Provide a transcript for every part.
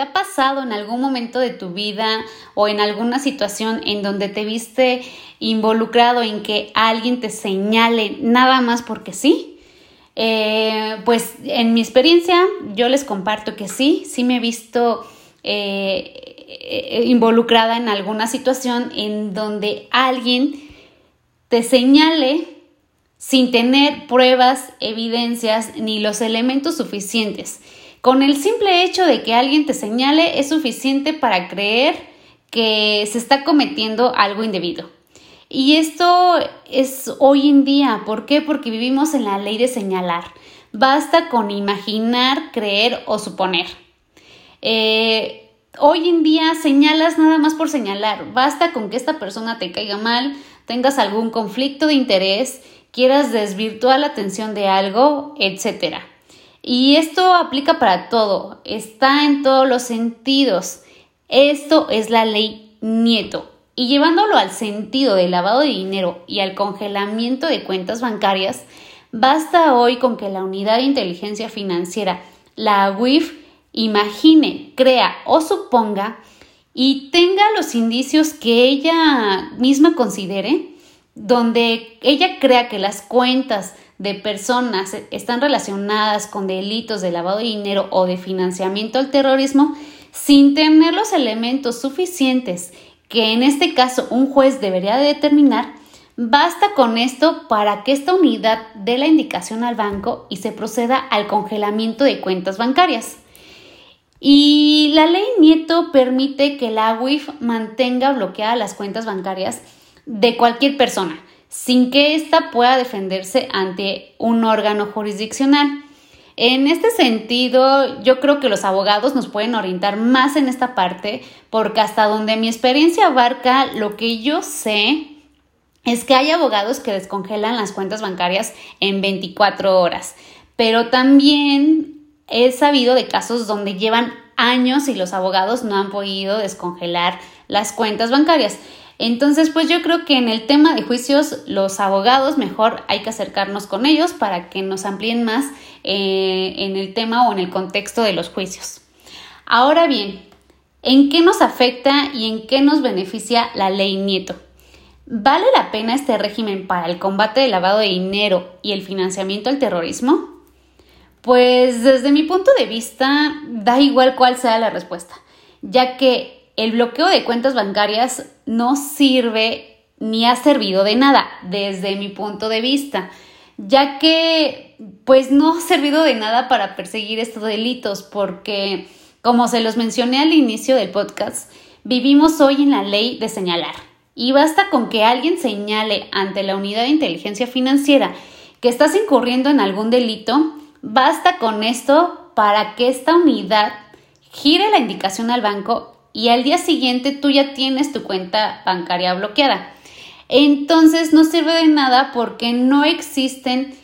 ¿Te ha pasado en algún momento de tu vida o en alguna situación en donde te viste involucrado en que alguien te señale nada más porque sí? Eh, pues en mi experiencia yo les comparto que sí, sí me he visto eh, involucrada en alguna situación en donde alguien te señale sin tener pruebas, evidencias ni los elementos suficientes. Con el simple hecho de que alguien te señale es suficiente para creer que se está cometiendo algo indebido. Y esto es hoy en día. ¿Por qué? Porque vivimos en la ley de señalar. Basta con imaginar, creer o suponer. Eh, hoy en día señalas nada más por señalar. Basta con que esta persona te caiga mal, tengas algún conflicto de interés, quieras desvirtuar la atención de algo, etcétera. Y esto aplica para todo, está en todos los sentidos. Esto es la ley Nieto. Y llevándolo al sentido del lavado de dinero y al congelamiento de cuentas bancarias, basta hoy con que la unidad de inteligencia financiera, la WIF, imagine, crea o suponga y tenga los indicios que ella misma considere, donde ella crea que las cuentas de personas están relacionadas con delitos de lavado de dinero o de financiamiento al terrorismo sin tener los elementos suficientes que en este caso un juez debería determinar, basta con esto para que esta unidad dé la indicación al banco y se proceda al congelamiento de cuentas bancarias. Y la ley Nieto permite que la UIF mantenga bloqueadas las cuentas bancarias de cualquier persona, sin que ésta pueda defenderse ante un órgano jurisdiccional. En este sentido, yo creo que los abogados nos pueden orientar más en esta parte, porque hasta donde mi experiencia abarca, lo que yo sé es que hay abogados que descongelan las cuentas bancarias en 24 horas, pero también he sabido de casos donde llevan años y los abogados no han podido descongelar las cuentas bancarias. Entonces, pues yo creo que en el tema de juicios, los abogados mejor hay que acercarnos con ellos para que nos amplíen más eh, en el tema o en el contexto de los juicios. Ahora bien, ¿en qué nos afecta y en qué nos beneficia la ley Nieto? ¿Vale la pena este régimen para el combate del lavado de dinero y el financiamiento al terrorismo? Pues desde mi punto de vista, da igual cuál sea la respuesta, ya que el bloqueo de cuentas bancarias no sirve ni ha servido de nada desde mi punto de vista, ya que pues no ha servido de nada para perseguir estos delitos porque como se los mencioné al inicio del podcast, vivimos hoy en la ley de señalar y basta con que alguien señale ante la unidad de inteligencia financiera que estás incurriendo en algún delito, basta con esto para que esta unidad gire la indicación al banco y al día siguiente tú ya tienes tu cuenta bancaria bloqueada. Entonces no sirve de nada porque no existen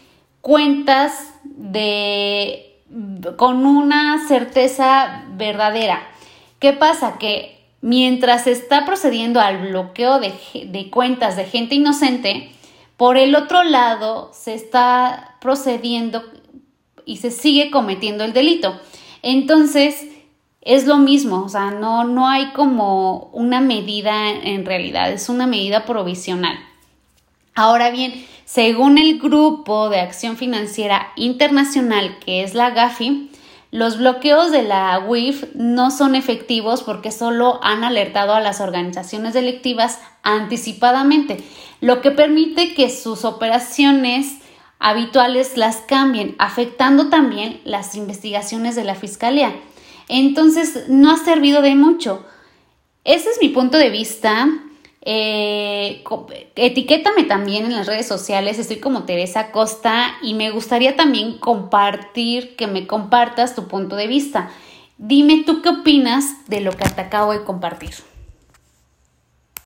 cuentas de con una certeza verdadera. ¿Qué pasa? Que mientras está procediendo al bloqueo de, de cuentas de gente inocente, por el otro lado se está procediendo y se sigue cometiendo el delito. Entonces, es lo mismo, o sea, no, no hay como una medida en realidad, es una medida provisional. Ahora bien, según el Grupo de Acción Financiera Internacional, que es la GAFI, los bloqueos de la WIF no son efectivos porque solo han alertado a las organizaciones delictivas anticipadamente, lo que permite que sus operaciones habituales las cambien, afectando también las investigaciones de la Fiscalía. Entonces, no ha servido de mucho. Ese es mi punto de vista. Eh, etiquétame también en las redes sociales, estoy como Teresa Costa y me gustaría también compartir, que me compartas tu punto de vista. Dime tú qué opinas de lo que te acabo de compartir.